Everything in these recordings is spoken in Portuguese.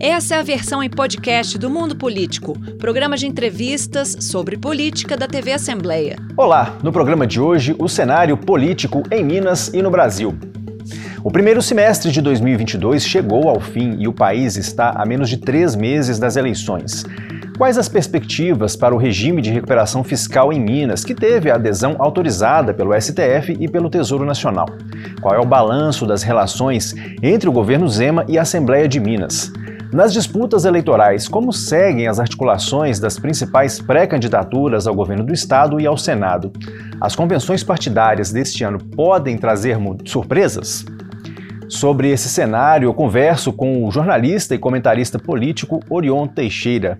Essa é a versão em podcast do Mundo Político, programa de entrevistas sobre política da TV Assembleia. Olá, no programa de hoje, o cenário político em Minas e no Brasil. O primeiro semestre de 2022 chegou ao fim e o país está a menos de três meses das eleições. Quais as perspectivas para o regime de recuperação fiscal em Minas, que teve a adesão autorizada pelo STF e pelo Tesouro Nacional? Qual é o balanço das relações entre o governo Zema e a Assembleia de Minas? Nas disputas eleitorais, como seguem as articulações das principais pré-candidaturas ao governo do Estado e ao Senado? As convenções partidárias deste ano podem trazer surpresas? Sobre esse cenário, eu converso com o jornalista e comentarista político Orion Teixeira.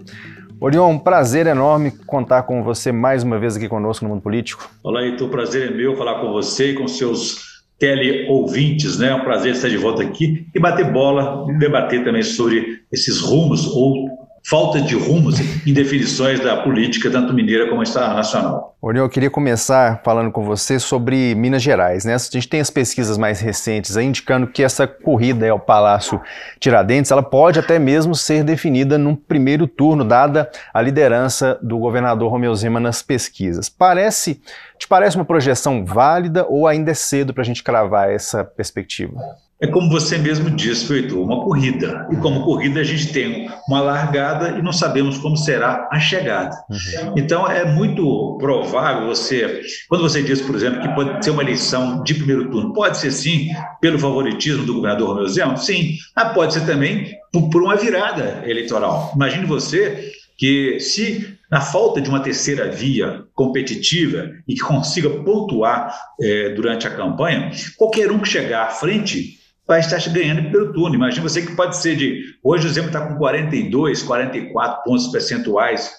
Orion, prazer enorme contar com você mais uma vez aqui conosco no Mundo Político. Olá, Heitor, prazer é meu falar com você e com seus teleouvintes, né? É um prazer estar de volta aqui e bater bola debater também sobre esses rumos ou falta de rumos e definições da política, tanto mineira como nacional. Oriol, eu queria começar falando com você sobre Minas Gerais. Né? A gente tem as pesquisas mais recentes aí indicando que essa corrida ao Palácio Tiradentes ela pode até mesmo ser definida num primeiro turno, dada a liderança do governador Romeu Zema nas pesquisas. Parece, te parece uma projeção válida ou ainda é cedo para a gente cravar essa perspectiva? É como você mesmo disse, Heitor, uma corrida. E como corrida, a gente tem uma largada e não sabemos como será a chegada. Uhum. Então, é muito provável você, quando você diz, por exemplo, que pode ser uma eleição de primeiro turno, pode ser sim pelo favoritismo do governador Romeu Zema? Sim. Mas pode ser também por uma virada eleitoral. Imagine você que se na falta de uma terceira via competitiva e que consiga pontuar é, durante a campanha, qualquer um que chegar à frente vai estar ganhando pelo turno. Imagina você que pode ser de. Hoje o Zema está com 42, 44 pontos percentuais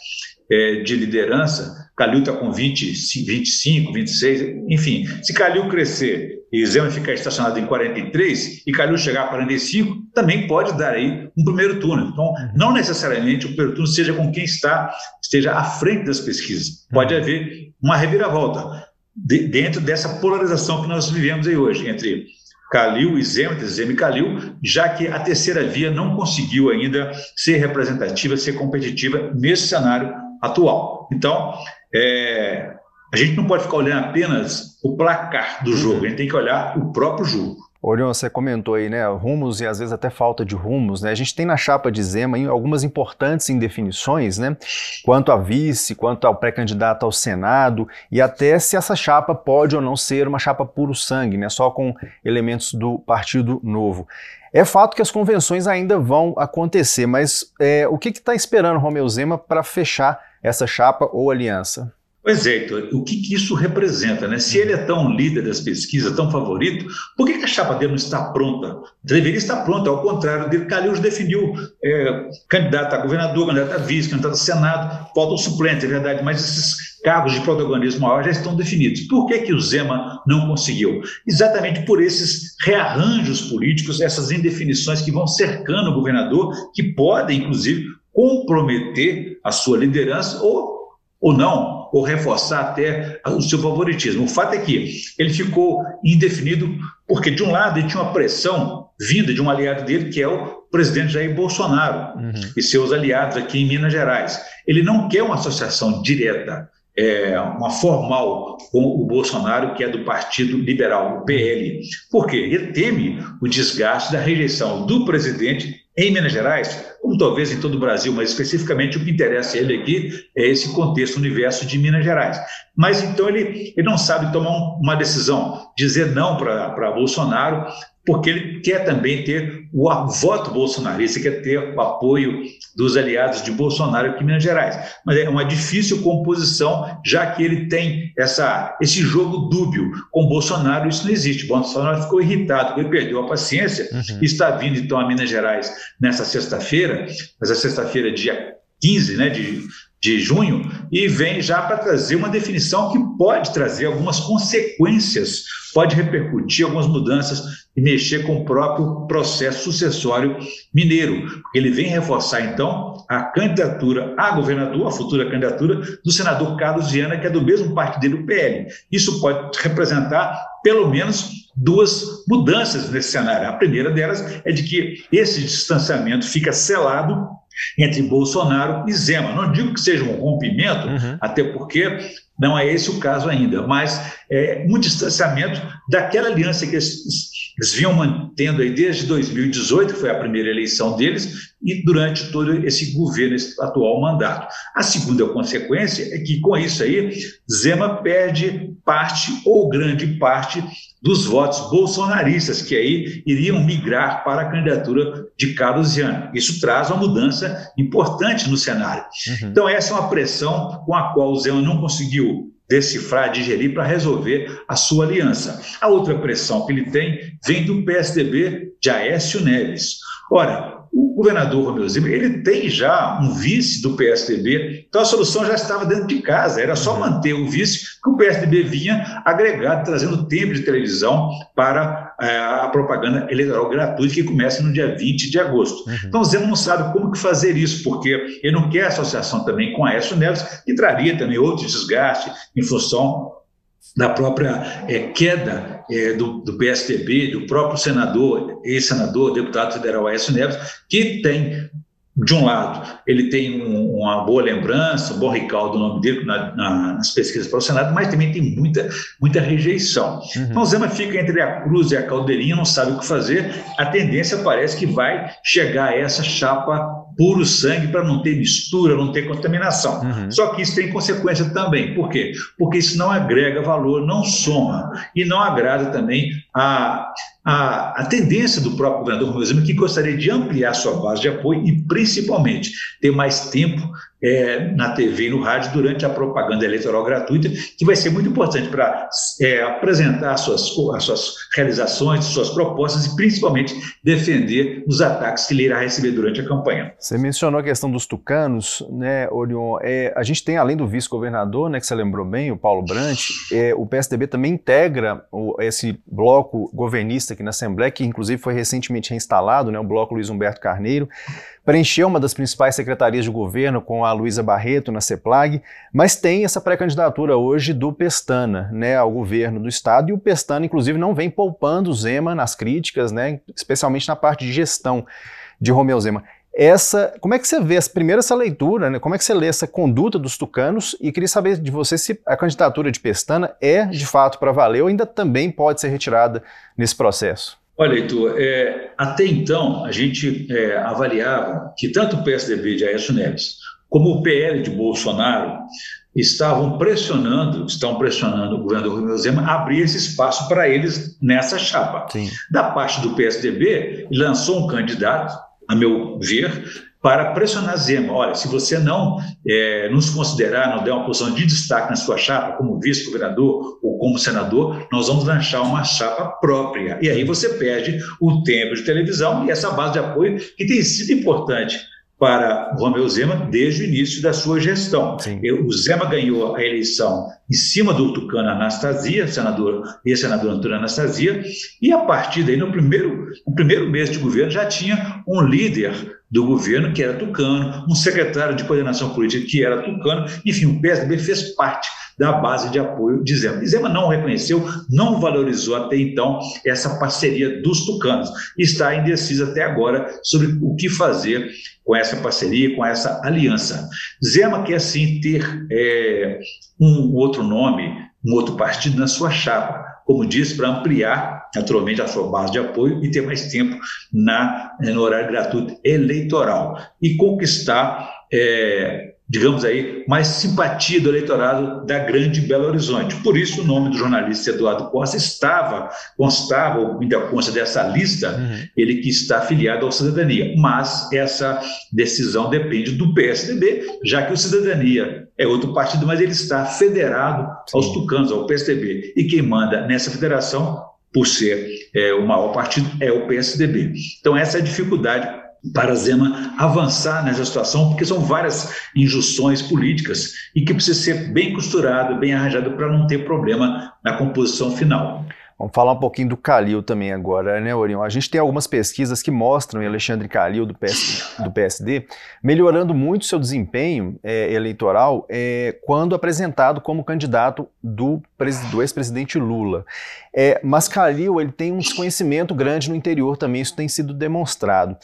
é, de liderança, Calil está com 20, 25, 26, enfim. Se Calil crescer Zema ficar estacionado em 43 e Calil chegar a 45, também pode dar aí um primeiro turno. Então, não necessariamente o primeiro turno seja com quem está, esteja à frente das pesquisas. Pode uhum. haver uma reviravolta de, dentro dessa polarização que nós vivemos aí hoje, entre Calil e Zema, Zema e Calil, já que a terceira via não conseguiu ainda ser representativa, ser competitiva nesse cenário atual. Então, é, a gente não pode ficar olhando apenas o placar do jogo, a gente tem que olhar o próprio jogo. Orion, você comentou aí, né, rumos e às vezes até falta de rumos, né? A gente tem na chapa de Zema algumas importantes indefinições, né? Quanto a vice, quanto ao pré-candidato ao Senado e até se essa chapa pode ou não ser uma chapa puro sangue, né? Só com elementos do Partido Novo. É fato que as convenções ainda vão acontecer, mas é, o que está esperando Romeu Zema para fechar essa chapa ou aliança? Pois é, Heitor, o que, que, isso representa? Né? Se ele é tão líder das pesquisas, tão favorito, por que, que a chapa dele não está pronta? Deveria estar pronta, ao contrário dele. Calil definiu é, candidato a governador, candidato a vice, candidato a senado, falta o suplente, é verdade, mas esses cargos de protagonismo maior já estão definidos. Por que, que o Zema não conseguiu? Exatamente por esses rearranjos políticos, essas indefinições que vão cercando o governador, que podem, inclusive, comprometer a sua liderança ou ou não, ou reforçar até o seu favoritismo. O fato é que ele ficou indefinido porque, de um lado, ele tinha uma pressão vinda de um aliado dele, que é o presidente Jair Bolsonaro uhum. e seus aliados aqui em Minas Gerais. Ele não quer uma associação direta, é, uma formal com o Bolsonaro, que é do Partido Liberal, o PL. Por quê? Ele teme o desgaste da rejeição do presidente em Minas Gerais, como talvez em todo o Brasil, mas especificamente o que interessa ele aqui é esse contexto, universo de Minas Gerais. Mas então ele, ele não sabe tomar uma decisão, dizer não para Bolsonaro, porque ele quer também ter o voto bolsonarista, quer ter o apoio dos aliados de Bolsonaro aqui em Minas Gerais. Mas é uma difícil composição, já que ele tem essa, esse jogo dúbio. Com Bolsonaro isso não existe. Bolsonaro ficou irritado, ele perdeu a paciência, uhum. está vindo então a Minas Gerais nessa sexta-feira, essa sexta-feira, dia 15 né, de, de junho, e vem já para trazer uma definição que pode trazer algumas consequências, pode repercutir algumas mudanças e mexer com o próprio processo sucessório mineiro, ele vem reforçar, então, a candidatura a governador, a futura candidatura do senador Carlos Viana, que é do mesmo partido dele, o PL. Isso pode representar, pelo menos, duas mudanças nesse cenário. A primeira delas é de que esse distanciamento fica selado entre Bolsonaro e Zema. Não digo que seja um rompimento, uhum. até porque não é esse o caso ainda, mas é um distanciamento daquela aliança que eles, eles vinham mantendo aí desde 2018, que foi a primeira eleição deles, e durante todo esse governo, esse atual mandato. A segunda consequência é que, com isso aí, Zema perde parte ou grande parte dos votos bolsonaristas, que aí iriam migrar para a candidatura de Carlos Ziano. Isso traz uma mudança importante no cenário. Uhum. Então, essa é uma pressão com a qual o Zema não conseguiu decifrar, digerir para resolver a sua aliança. A outra pressão que ele tem vem do PSDB de Aécio Neves. Ora, o governador Romeu Zema, ele tem já um vice do PSDB, então a solução já estava dentro de casa, era só uhum. manter o vice que o PSDB vinha agregado, trazendo tempo de televisão para é, a propaganda eleitoral gratuita que começa no dia 20 de agosto. Uhum. Então o Zema não sabe como que fazer isso, porque ele não quer associação também com a Aécio Neves, que traria também outro desgaste em função da própria é, queda é, do, do, PSDB, do próprio senador, ex-senador, deputado federal Aécio Neves, que tem, de um lado, ele tem um, uma boa lembrança, um bom recaldo do nome dele na, na, nas pesquisas para o Senado, mas também tem muita, muita rejeição. Uhum. Então, o Zema fica entre a cruz e a caldeirinha, não sabe o que fazer. A tendência parece que vai chegar a essa chapa puro sangue para não ter mistura, não ter contaminação. Uhum. Só que isso tem consequência também. Por quê? Porque isso não agrega valor, não soma e não agrada também a, a, a tendência do próprio governador Romeu que gostaria de ampliar sua base de apoio e, principalmente, ter mais tempo é, na TV e no rádio durante a propaganda eleitoral gratuita, que vai ser muito importante para é, apresentar suas, as suas realizações, suas propostas e principalmente defender os ataques que ele irá receber durante a campanha. Você mencionou a questão dos tucanos, né, Orion? É, a gente tem, além do vice-governador, né, que você lembrou bem, o Paulo Brandt, é, o PSDB também integra o, esse bloco governista aqui na Assembleia, que inclusive foi recentemente reinstalado, né, o bloco Luiz Humberto Carneiro preencheu uma das principais secretarias de governo com a Luísa Barreto na CEPLAG, mas tem essa pré-candidatura hoje do Pestana né, ao governo do Estado, e o Pestana, inclusive, não vem poupando o Zema nas críticas, né, especialmente na parte de gestão de Romeu Zema. Essa, como é que você vê, primeiro essa leitura, né, como é que você lê essa conduta dos tucanos, e queria saber de você se a candidatura de Pestana é, de fato, para valer ou ainda também pode ser retirada nesse processo? Olha, Heitor, é, até então a gente é, avaliava que tanto o PSDB de Aécio Neves como o PL de Bolsonaro estavam pressionando, estão pressionando o governador Romeu Zema a abrir esse espaço para eles nessa chapa. Sim. Da parte do PSDB, lançou um candidato, a meu ver, para pressionar Zema. Olha, se você não é, nos considerar, não der uma posição de destaque na sua chapa, como vice-governador ou como senador, nós vamos lançar uma chapa própria. E aí você perde o tempo de televisão e essa base de apoio que tem sido importante para Romeu Zema desde o início da sua gestão. Sim. O Zema ganhou a eleição em cima do Tucano Anastasia, senador e senador Antônio Anastasia, e a partir daí, no primeiro, no primeiro mês de governo, já tinha um líder do governo que era Tucano, um secretário de coordenação política que era Tucano, enfim, o PSDB fez parte da base de apoio de Zema. E Zema não reconheceu, não valorizou até então essa parceria dos tucanos. Está indeciso até agora sobre o que fazer com essa parceria, com essa aliança. Zema quer sim ter é, um outro nome, um outro partido na sua chapa, como disse, para ampliar naturalmente a sua base de apoio e ter mais tempo na, no horário gratuito eleitoral e conquistar é, digamos aí, mais simpatia do eleitorado da grande Belo Horizonte. Por isso, o nome do jornalista Eduardo Costa estava, constava, ou ainda consta dessa lista, uhum. ele que está afiliado ao Cidadania. Mas essa decisão depende do PSDB, já que o Cidadania é outro partido, mas ele está federado Sim. aos tucanos, ao PSDB. E quem manda nessa federação, por ser é, o maior partido, é o PSDB. Então, essa é a dificuldade para Zema avançar nessa situação, porque são várias injunções políticas e que precisa ser bem costurado, bem arranjado para não ter problema na composição final. Vamos falar um pouquinho do Calil também agora, né, Orion? A gente tem algumas pesquisas que mostram Alexandre Calil, do, PS, do PSD, melhorando muito seu desempenho é, eleitoral é, quando apresentado como candidato do, do ex-presidente Lula. É, mas Calil ele tem um desconhecimento grande no interior também, isso tem sido demonstrado.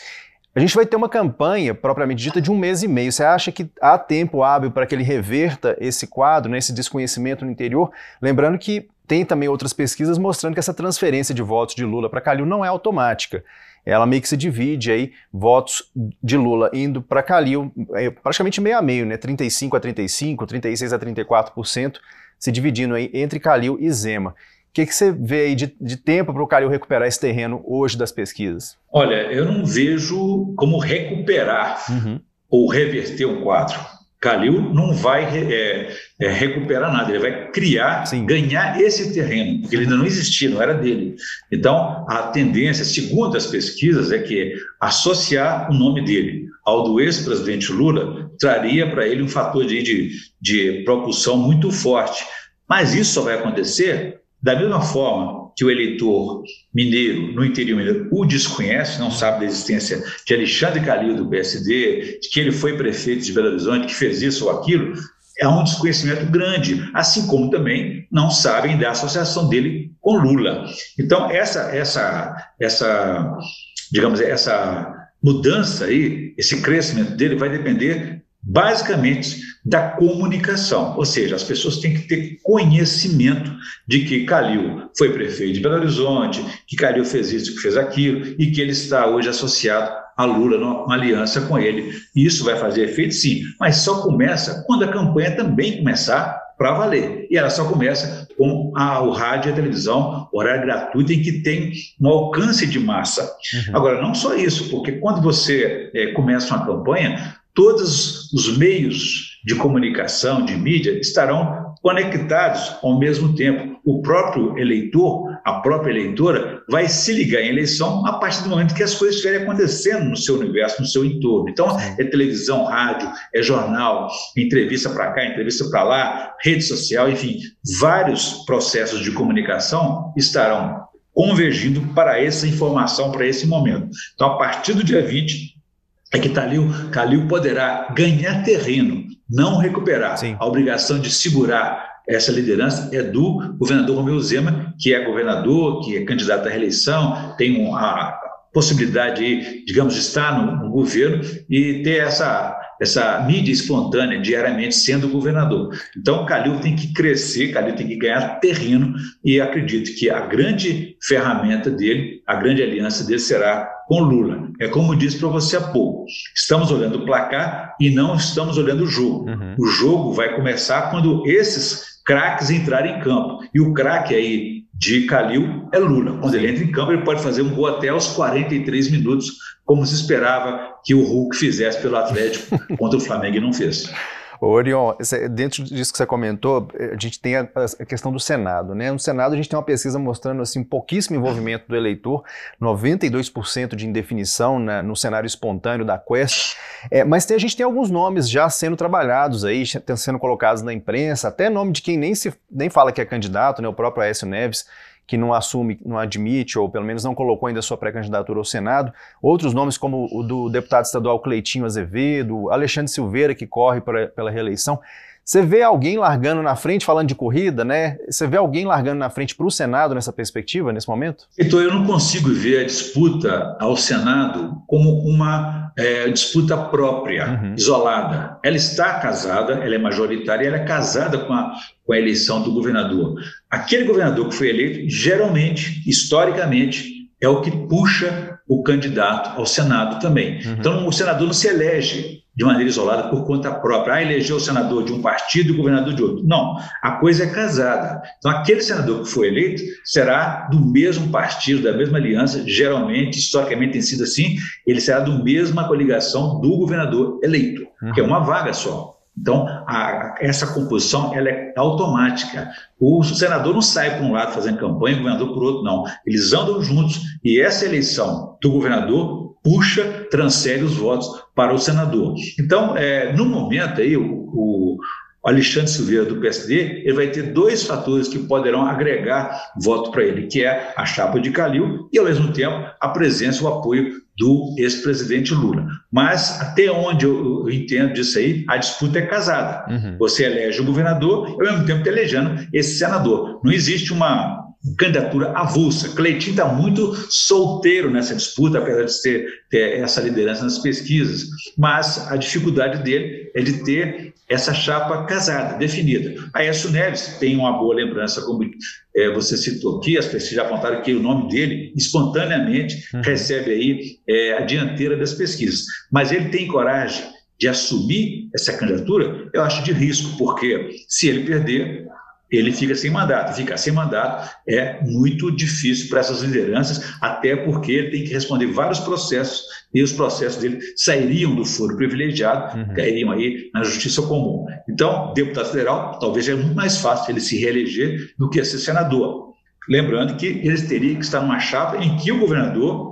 A gente vai ter uma campanha propriamente dita de um mês e meio. Você acha que há tempo hábil para que ele reverta esse quadro, né, esse desconhecimento no interior? Lembrando que tem também outras pesquisas mostrando que essa transferência de votos de Lula para Calil não é automática. Ela meio que se divide aí, votos de Lula indo para Calil, é praticamente meio a meio, né? 35 a 35, 36 a 34%, se dividindo aí entre Calil e Zema. O que, que você vê aí de, de tempo para o Calil recuperar esse terreno hoje das pesquisas? Olha, eu não vejo como recuperar uhum. ou reverter um quadro. Calil não vai é, é, recuperar nada, ele vai criar, Sim. ganhar esse terreno, porque ele ainda não existia, não era dele. Então, a tendência, segundo as pesquisas, é que associar o nome dele ao do ex-presidente Lula traria para ele um fator de, de, de propulsão muito forte. Mas isso só vai acontecer da mesma forma que o eleitor mineiro, no interior mineiro, o desconhece, não sabe da existência de Alexandre Calil do PSD, de que ele foi prefeito de Belo Horizonte, que fez isso ou aquilo, é um desconhecimento grande, assim como também não sabem da associação dele com Lula. Então, essa, essa, essa, digamos, essa mudança aí, esse crescimento dele vai depender basicamente da comunicação, ou seja, as pessoas têm que ter conhecimento de que Calil foi prefeito de Belo Horizonte, que Calil fez isso, que fez aquilo, e que ele está hoje associado a Lula numa aliança com ele. Isso vai fazer efeito, sim, mas só começa quando a campanha também começar para valer. E ela só começa com a, o rádio e a televisão, horário gratuito, em que tem um alcance de massa. Uhum. Agora, não só isso, porque quando você é, começa uma campanha, todos os meios de comunicação, de mídia, estarão conectados ao mesmo tempo. O próprio eleitor, a própria eleitora, vai se ligar em eleição a partir do momento que as coisas estiverem acontecendo no seu universo, no seu entorno. Então, é televisão, rádio, é jornal, entrevista para cá, entrevista para lá, rede social, enfim, vários processos de comunicação estarão convergindo para essa informação, para esse momento. Então, a partir do dia 20, é que Calil, Calil poderá ganhar terreno, não recuperar. Sim. A obrigação de segurar essa liderança é do governador Romeu Zema, que é governador, que é candidato à reeleição, tem a possibilidade, de, digamos, de estar no, no governo e ter essa, essa mídia espontânea diariamente sendo governador. Então, Calil tem que crescer, Calil tem que ganhar terreno e acredito que a grande ferramenta dele, a grande aliança dele será com Lula. É como disse para você há pouco: estamos olhando o placar e não estamos olhando o jogo. Uhum. O jogo vai começar quando esses craques entrarem em campo. E o craque aí de Calil é Lula. Quando ele entra em campo, ele pode fazer um gol até aos 43 minutos, como se esperava que o Hulk fizesse pelo Atlético contra o Flamengo e não fez. Orion, dentro disso que você comentou, a gente tem a, a, questão do Senado, né? No Senado a gente tem uma pesquisa mostrando assim pouquíssimo envolvimento do eleitor, 92% de indefinição na, no cenário espontâneo da Quest, é, mas tem, a gente tem alguns nomes já sendo trabalhados aí, sendo colocados na imprensa, até nome de quem nem, se, nem fala que é candidato, né? O próprio Aécio Neves, que não assume, não admite, ou pelo menos não colocou ainda sua pré-candidatura ao Senado. Outros nomes, como o do deputado estadual Cleitinho Azevedo, Alexandre Silveira, que corre pra, pela reeleição. Você vê alguém largando na frente, falando de corrida, né? Você vê alguém largando na frente para o Senado nessa perspectiva, nesse momento? Então, eu não consigo ver a disputa ao Senado como uma é, disputa própria, uhum. isolada. Ela está casada, ela é majoritária, ela é casada com a, com a eleição do governador. Aquele governador que foi eleito, geralmente, historicamente, é o que puxa o candidato ao Senado também. Uhum. Então, o senador não se elege de maneira isolada por conta própria. Ah, elegeu o senador de um partido e o governador de outro. Não, a coisa é casada. Então, aquele senador que foi eleito será do mesmo partido, da mesma aliança, geralmente, historicamente tem sido assim, ele será do mesma coligação do governador eleito, uhum. que é uma vaga só. Então, a, essa composição ela é automática. O senador não sai para um lado fazendo campanha, o governador por outro, não. Eles andam juntos e essa eleição do governador puxa, transfere os votos para o senador. Então, é, no momento aí, o, o, o Alexandre Silveira do PSD, ele vai ter dois fatores que poderão agregar voto para ele, que é a chapa de Calil e, ao mesmo tempo, a presença, o apoio do ex-presidente Lula. Mas, até onde eu, entendo disso aí, a disputa é casada. Uhum. Você elege o governador e, ao mesmo tempo, está elegendo esse senador. Não existe uma candidatura avulsa. Cleitinho está muito solteiro nessa disputa, apesar de ter, ter, essa liderança nas pesquisas, mas a dificuldade dele é de ter essa chapa casada, definida. Aécio Neves tem uma boa lembrança, como é, você citou aqui, as pesquisas já apontaram que o nome dele, espontaneamente, uhum. recebe aí é, a dianteira das pesquisas. Mas ele tem coragem de assumir essa candidatura, eu acho de risco, porque se ele perder, ele fica sem mandato. Ficar sem mandato é muito difícil para essas lideranças, até porque ele tem que responder vários processos e os processos dele sairiam do foro privilegiado, uhum. cairiam aí na justiça comum. Então, deputado federal, talvez é muito mais fácil ele se reeleger do que ser senador. Lembrando que ele teria que estar numa chapa em que o governador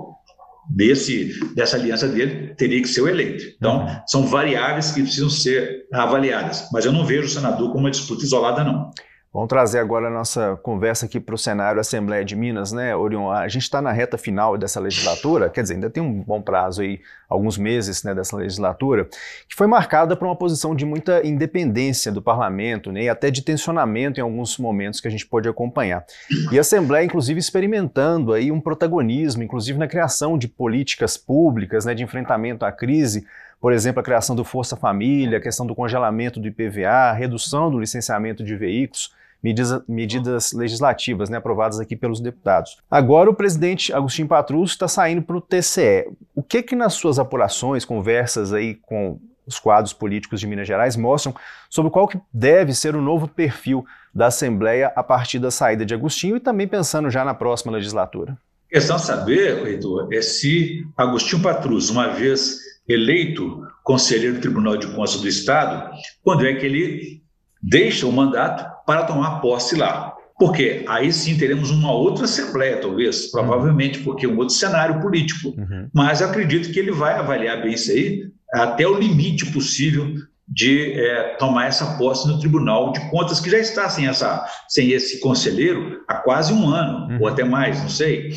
desse, dessa aliança dele teria que ser o eleito. Então, uhum. são variáveis que precisam ser avaliadas, mas eu não vejo o senador como uma disputa isolada, não. Vamos trazer agora a nossa conversa aqui para o cenário Assembleia de Minas, né, Orion? A gente está na reta final dessa legislatura, quer dizer, ainda tem um bom prazo aí, alguns meses né, dessa legislatura, que foi marcada por uma posição de muita independência do parlamento, né, e até de tensionamento em alguns momentos que a gente pôde acompanhar. E a Assembleia, inclusive, experimentando aí um protagonismo, inclusive na criação de políticas públicas, né, de enfrentamento à crise, por exemplo, a criação do Força Família, a questão do congelamento do IPVA, redução do licenciamento de veículos, medidas, medidas legislativas né, aprovadas aqui pelos deputados. Agora o presidente Agostinho Patrus está saindo para o TCE. O que que nas suas apurações, conversas aí com os quadros políticos de Minas Gerais mostram sobre qual que deve ser o novo perfil da Assembleia a partir da saída de Agostinho e também pensando já na próxima legislatura? Questão saber, Heitor, é se Agostinho Patrus, uma vez eleito conselheiro do Tribunal de Contas do Estado, quando é que ele deixa o mandato para tomar posse lá. Porque aí sim teremos uma outra Assembleia, talvez, provavelmente, porque é um outro cenário político. Uhum. Mas acredito que ele vai avaliar bem isso aí, até o limite possível de é, tomar essa posse no Tribunal de Contas, que já está sem, essa, sem esse conselheiro há quase um ano, uhum. ou até mais, não sei,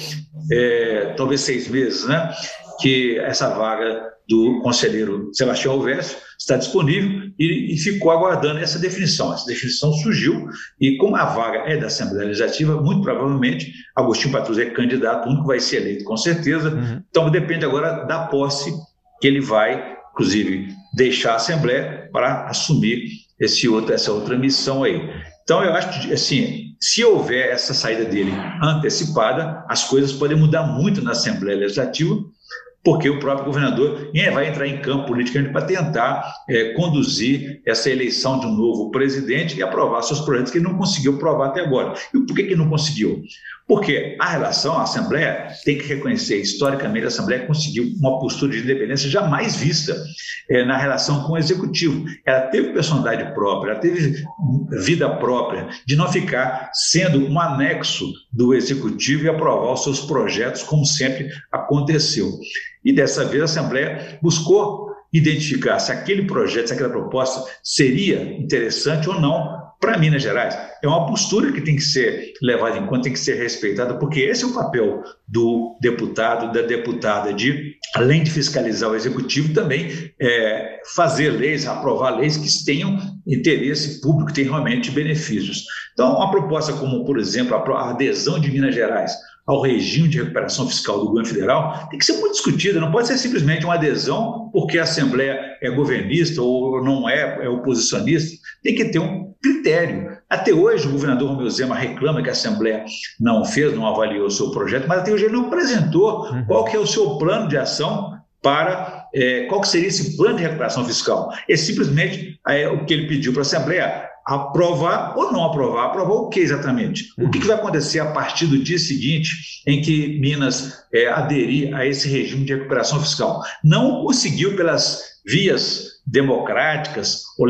é, talvez seis meses, né? Que essa vaga do conselheiro Sebastião Alves está disponível e, e, ficou aguardando essa definição. Essa definição surgiu e, como a vaga é da Assembleia Legislativa, muito provavelmente Agostinho Patrus é candidato, único vai ser eleito com certeza. Uhum. Então depende agora da posse que ele vai, inclusive, deixar a Assembleia para assumir esse outro, essa outra missão aí. Então, eu acho que, assim, se houver essa saída dele antecipada, as coisas podem mudar muito na Assembleia Legislativa, porque o próprio governador vai entrar em campo politicamente para tentar é, conduzir essa eleição de um novo presidente e aprovar seus projetos que ele não conseguiu aprovar até agora. E por que, que não conseguiu? Porque a relação, a Assembleia tem que reconhecer, historicamente, a Assembleia conseguiu uma postura de independência jamais vista é, na relação com o Executivo. Ela teve personalidade própria, ela teve vida própria, de não ficar sendo um anexo do Executivo e aprovar os seus projetos, como sempre aconteceu. E dessa vez a Assembleia buscou identificar se aquele projeto, se aquela proposta seria interessante ou não para Minas Gerais. É uma postura que tem que ser levada em conta, tem que ser respeitada, porque esse é o papel do deputado, da deputada, de, além de fiscalizar o executivo, também é, fazer leis, aprovar leis que tenham interesse público, que tenham realmente benefícios. Então, uma proposta como, por exemplo, a adesão de Minas Gerais ao regime de recuperação fiscal do governo federal tem que ser muito discutida, não pode ser simplesmente uma adesão porque a Assembleia é governista ou não é, é oposicionista, tem que ter um critério. Até hoje, o governador Romeu Zema reclama que a Assembleia não fez, não avaliou o seu projeto, mas até hoje ele não apresentou uhum. qual que é o seu plano de ação para é, qual que seria esse plano de recuperação fiscal. É simplesmente é, o que ele pediu para a Assembleia, aprovar ou não aprovar. Aprovar o que exatamente? O que, que vai acontecer a partir do dia seguinte em que Minas é, aderir a esse regime de recuperação fiscal? Não conseguiu pelas vias democráticas ou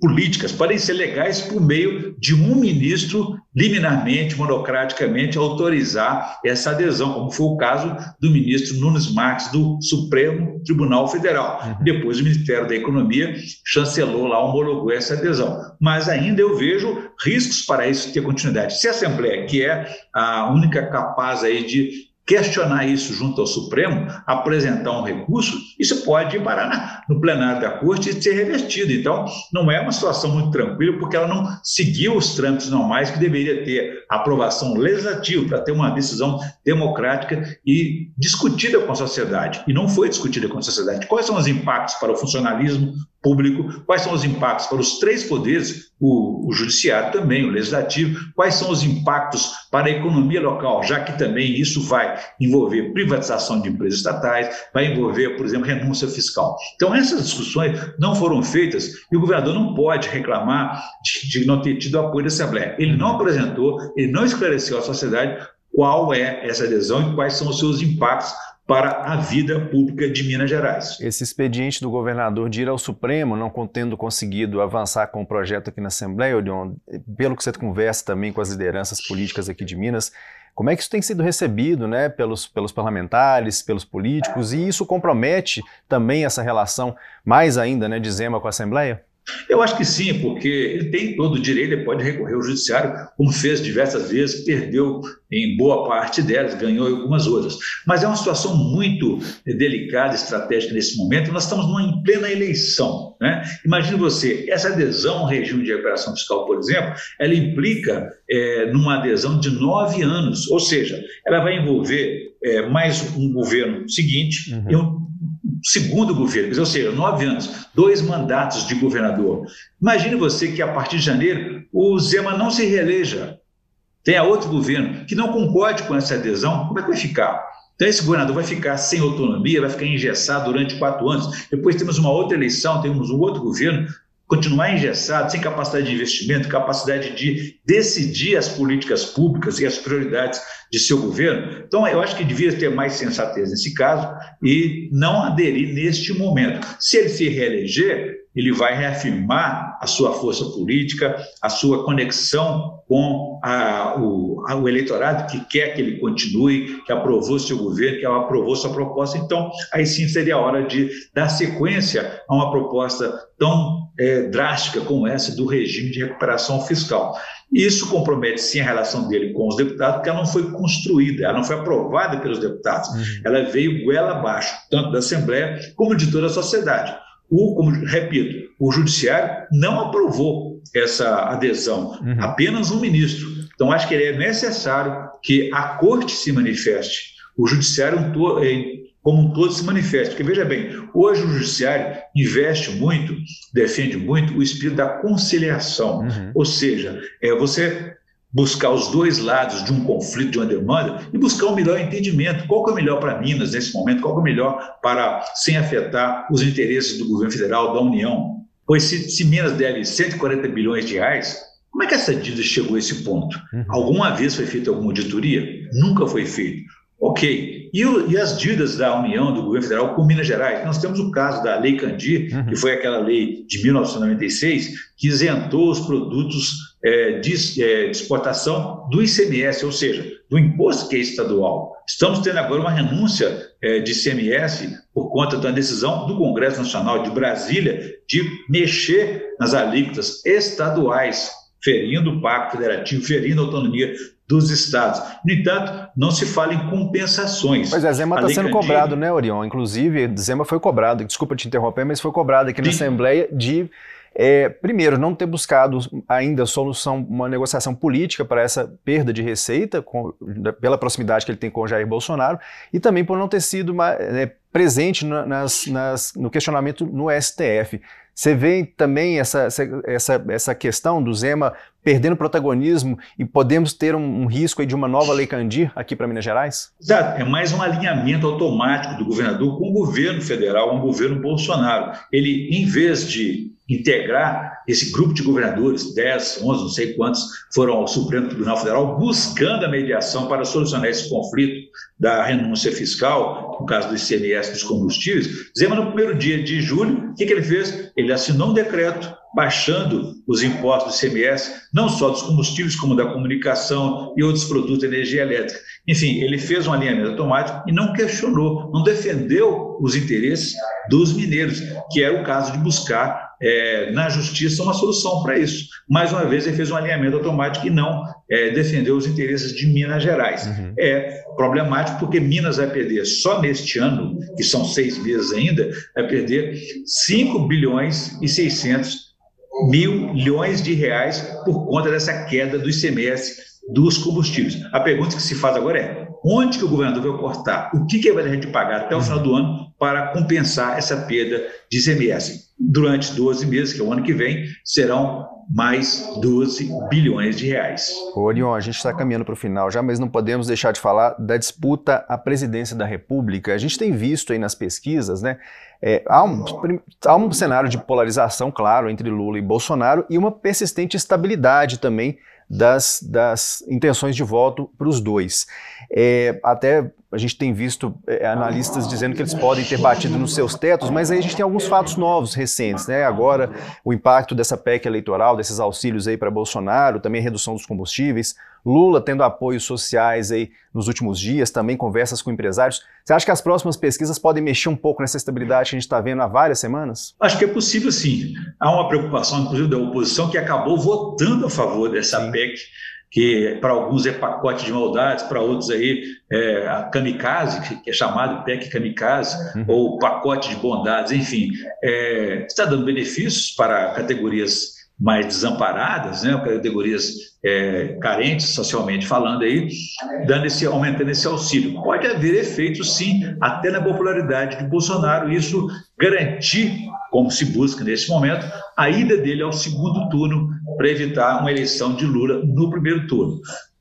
políticas podem ser legais por meio de um ministro liminarmente, monocraticamente autorizar essa adesão, como foi o caso do ministro Nunes Marques do Supremo Tribunal Federal. Uhum. Depois o Ministério da Economia chancelou lá, homologou essa adesão. Mas ainda eu vejo riscos para isso ter continuidade. Se a Assembleia, que é a única capaz aí de questionar isso junto ao Supremo, apresentar um recurso, isso pode parar no plenário da Corte e ser revertido. Então, não é uma situação muito tranquila, porque ela não seguiu os trâmites normais que deveria ter aprovação legislativa para ter uma decisão democrática e discutida com a sociedade. E não foi discutida com a sociedade. Quais são os impactos para o funcionalismo público, quais são os impactos para os três poderes, o, o, judiciário também, o legislativo, quais são os impactos para a economia local, já que também isso vai envolver privatização de empresas estatais, vai envolver, por exemplo, renúncia fiscal. Então, essas discussões não foram feitas e o governador não pode reclamar de, de não ter tido apoio da Assembleia. Ele não apresentou, ele não esclareceu à sociedade qual é essa adesão e quais são os seus impactos para a vida pública de Minas Gerais. Esse expediente do governador de ir ao Supremo, não tendo conseguido avançar com o projeto aqui na Assembleia, Odion, pelo que você conversa também com as lideranças políticas aqui de Minas, como é que isso tem sido recebido né, pelos, pelos parlamentares, pelos políticos, e isso compromete também essa relação mais ainda né, de Zema com a Assembleia? Eu acho que sim, porque ele tem todo o direito, ele pode recorrer ao judiciário, como fez diversas vezes, perdeu em boa parte delas, ganhou em algumas outras. Mas é uma situação muito delicada, estratégica nesse momento. Nós estamos numa, em plena eleição. Né? Imagine você, essa adesão ao regime de recuperação fiscal, por exemplo, ela implica é, numa adesão de nove anos, ou seja, ela vai envolver é, mais um governo seguinte uhum. e um segundo governo, ou seja, nove anos, dois mandatos de governador. Imagine você que a partir de janeiro o Zema não se reeleja, tenha outro governo que não concorde com essa adesão, como é que vai ficar? Então, esse governador vai ficar sem autonomia, vai ficar engessado durante quatro anos. Depois temos uma outra eleição, temos um outro governo continuar engessado, sem capacidade de investimento, capacidade de decidir as políticas públicas e as prioridades de seu governo. Então, eu acho que devia ter mais sensatez nesse caso e não aderir neste momento. Se ele se reeleger, ele vai reafirmar a sua força política, a sua conexão com a, o, a, o, eleitorado que quer que ele continue, que aprovou seu governo, que aprovou sua proposta. Então, aí sim seria a hora de dar sequência a uma proposta tão é, drástica como essa do regime de recuperação fiscal. Isso compromete sim a relação dele com os deputados, porque ela não foi construída, ela não foi aprovada pelos deputados. Uhum. Ela veio goela abaixo, tanto da Assembleia como de toda a sociedade. O, como repito, o Judiciário não aprovou essa adesão, uhum. apenas um ministro. Então, acho que é necessário que a Corte se manifeste, o Judiciário como um todo se manifeste. Porque, veja bem, hoje o Judiciário investe muito, defende muito o espírito da conciliação. Uhum. Ou seja, é você buscar os dois lados de um conflito, de uma demanda, e buscar um melhor entendimento. Qual que é o melhor para Minas nesse momento? Qual que é o melhor para, sem afetar os interesses do governo federal, da União? Pois se, se Minas deve 140 bilhões de reais, como é que essa dívida chegou a esse ponto? Uhum. Alguma vez foi feita alguma auditoria? Nunca foi feito. Ok. E, o, e, as dívidas da União, do governo federal com Minas Gerais? Nós temos o caso da Lei Candir, uhum. que foi aquela lei de 1996, que isentou os produtos é, de, é, de, exportação do ICMS, ou seja, do imposto que é estadual. Estamos tendo agora uma renúncia é, de ICMS por conta da decisão do Congresso Nacional de Brasília de mexer nas alíquotas estaduais, ferindo o Pacto Federativo, ferindo a autonomia dos estados. No entanto, não se fala em compensações. Mas a Zema está sendo cobrado, né, Orion? Inclusive, Zema foi cobrado, desculpa te interromper, mas foi cobrado aqui na. Assembleia de é, primeiro, não ter buscado ainda solução, uma negociação política para essa perda de receita, com, pela proximidade que ele tem com o Jair Bolsonaro, e também por não ter sido é, presente nas, nas, no questionamento no STF. Você vê também essa, essa, essa questão do Zema perdendo protagonismo e podemos ter um, um risco de uma nova lei Candir aqui para Minas Gerais? Exato, é mais um alinhamento automático do governador com o governo federal, com o governo Bolsonaro. Ele, em vez de integrar esse grupo de governadores, 10, 11, não sei quantos, foram ao Supremo Tribunal Federal buscando a mediação para solucionar esse conflito da renúncia fiscal, no caso do ICMS dos combustíveis. Zema, no primeiro dia de julho, o que, que ele fez? Ele assinou um decreto baixando os impostos do ICMS, não só dos combustíveis, como da comunicação e outros produtos de energia elétrica. Enfim, ele fez um alinhamento automático e não questionou, não defendeu os interesses dos mineiros, que era o caso de buscar é, na justiça uma solução para isso. Mais uma vez, ele fez um alinhamento automático e não é, defendeu os interesses de Minas Gerais. Uhum. É problemático porque Minas vai perder só neste ano, que são seis meses ainda, vai perder 5 bilhões e 600 milhões de reais por conta dessa queda do ICMS dos combustíveis. A pergunta que se faz agora é: onde que o governador vai cortar? O que, que vai deixar de pagar até o final do ano para compensar essa perda de ICMS? Durante 12 meses, que é o ano que vem, serão mais 12 bilhões de reais. Ô, Orion, a gente está caminhando para o final já, mas não podemos deixar de falar da disputa à presidência da República. A gente tem visto aí nas pesquisas, né? É, há, um, há um cenário de polarização, claro, entre Lula e Bolsonaro e uma persistente estabilidade também das, das intenções de voto para os dois. É, até a gente tem visto é, analistas dizendo que eles podem ter batido nos seus tetos, mas aí a gente tem alguns fatos novos, recentes, né? Agora, o impacto dessa PEC eleitoral, desses auxílios aí para Bolsonaro, também a redução dos combustíveis, Lula tendo apoios sociais aí nos últimos dias, também conversas com empresários. Você acha que as próximas pesquisas podem mexer um pouco nessa estabilidade que a gente está vendo há várias semanas? Acho que é possível sim. Há uma preocupação, inclusive, da oposição que acabou votando a favor dessa sim. PEC que para alguns é pacote de maldades, para outros aí é a kamikaze, que é chamado PEC kamikaze, uhum. ou pacote de bondades, enfim, é, está dando benefícios para categorias mais desamparadas, né, categorias é, carentes socialmente falando aí, dando esse, aumentando esse auxílio. Pode haver efeitos, sim, até na popularidade de Bolsonaro, isso garantir, como se busca nesse momento, a ida dele ao segundo turno para evitar uma eleição de Lula no primeiro turno.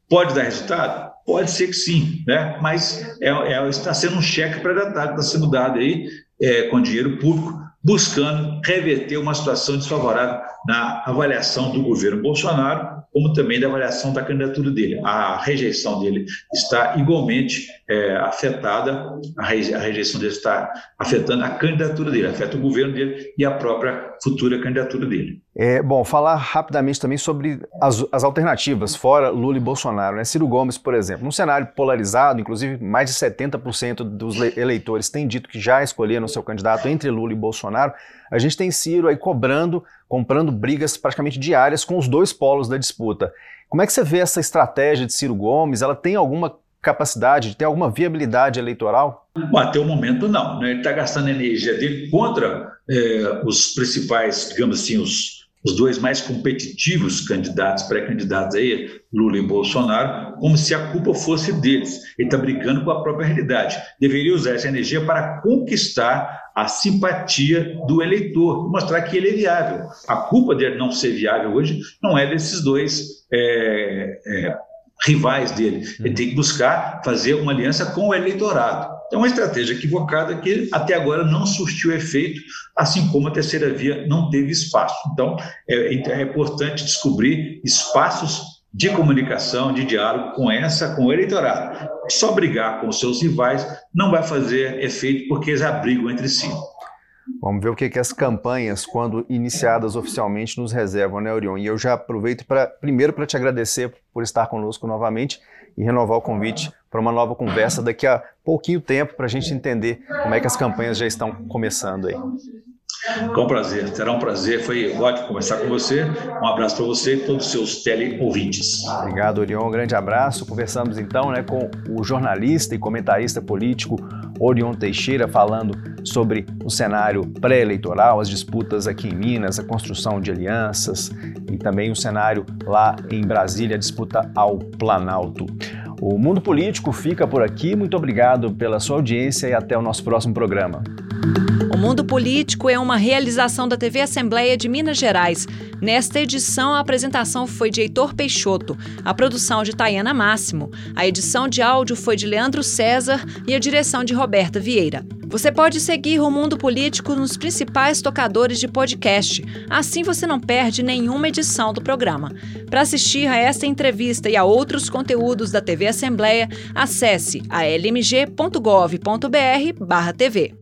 Pode dar resultado? Pode ser que sim, né? mas é, é está sendo um cheque que está sendo dado aí é, com dinheiro público buscando reverter uma situação desfavorável na avaliação do governo Bolsonaro, como também da avaliação da candidatura dele. A rejeição dele está igualmente é, afetada, a, rejeição dele está afetando a candidatura dele, afeta o governo dele e a própria futura candidatura dele. É, bom, falar rapidamente também sobre as, as, alternativas, fora Lula e Bolsonaro. Né? Ciro Gomes, por exemplo, num cenário polarizado, inclusive mais de 70% dos eleitores têm dito que já escolheram seu candidato entre Lula e Bolsonaro. A gente tem Ciro aí cobrando, comprando brigas praticamente diárias com os dois polos da disputa. Como é que você vê essa estratégia de Ciro Gomes? Ela tem alguma capacidade, tem alguma viabilidade eleitoral? Bom, até o momento não. Né? Ele está gastando energia dele contra é, os principais, digamos assim, os os dois mais competitivos candidatos, pré-candidatos aí, Lula e Bolsonaro, como se a culpa fosse deles. Ele está brigando com a própria realidade. Deveria usar essa energia para conquistar a simpatia do eleitor, mostrar que ele é viável. A culpa dele não ser viável hoje não é desses dois é, é, rivais dele. Ele tem que buscar fazer uma aliança com o eleitorado. É uma estratégia equivocada que até agora não surtiu efeito, assim como a terceira via não teve espaço. Então, é, é importante descobrir espaços de comunicação, de diálogo com essa, com o eleitorado. Só brigar com os seus rivais não vai fazer efeito porque eles abrigam entre si. Vamos ver o que, que as campanhas, quando iniciadas oficialmente, nos reservam, né, Orion? E eu já aproveito para primeiro para te agradecer por estar conosco novamente e renovar o convite para uma nova conversa daqui a pouquinho tempo para a gente entender como é que as campanhas já estão começando aí. Com prazer, terá um prazer, foi ótimo conversar com você. Um abraço para você e todos os seus tele-ouvintes. Obrigado, Orion, um grande abraço. Conversamos então né, com o jornalista e comentarista político Orion Teixeira, falando sobre o cenário pré-eleitoral, as disputas aqui em Minas, a construção de alianças e também o cenário lá em Brasília, a disputa ao Planalto. O Mundo Político fica por aqui. Muito obrigado pela sua audiência e até o nosso próximo programa. Mundo Político é uma realização da TV Assembleia de Minas Gerais. Nesta edição, a apresentação foi de Heitor Peixoto, a produção de Tayana Máximo, a edição de áudio foi de Leandro César e a direção de Roberta Vieira. Você pode seguir o Mundo Político nos principais tocadores de podcast. Assim você não perde nenhuma edição do programa. Para assistir a esta entrevista e a outros conteúdos da TV Assembleia, acesse almg.gov.br/tv.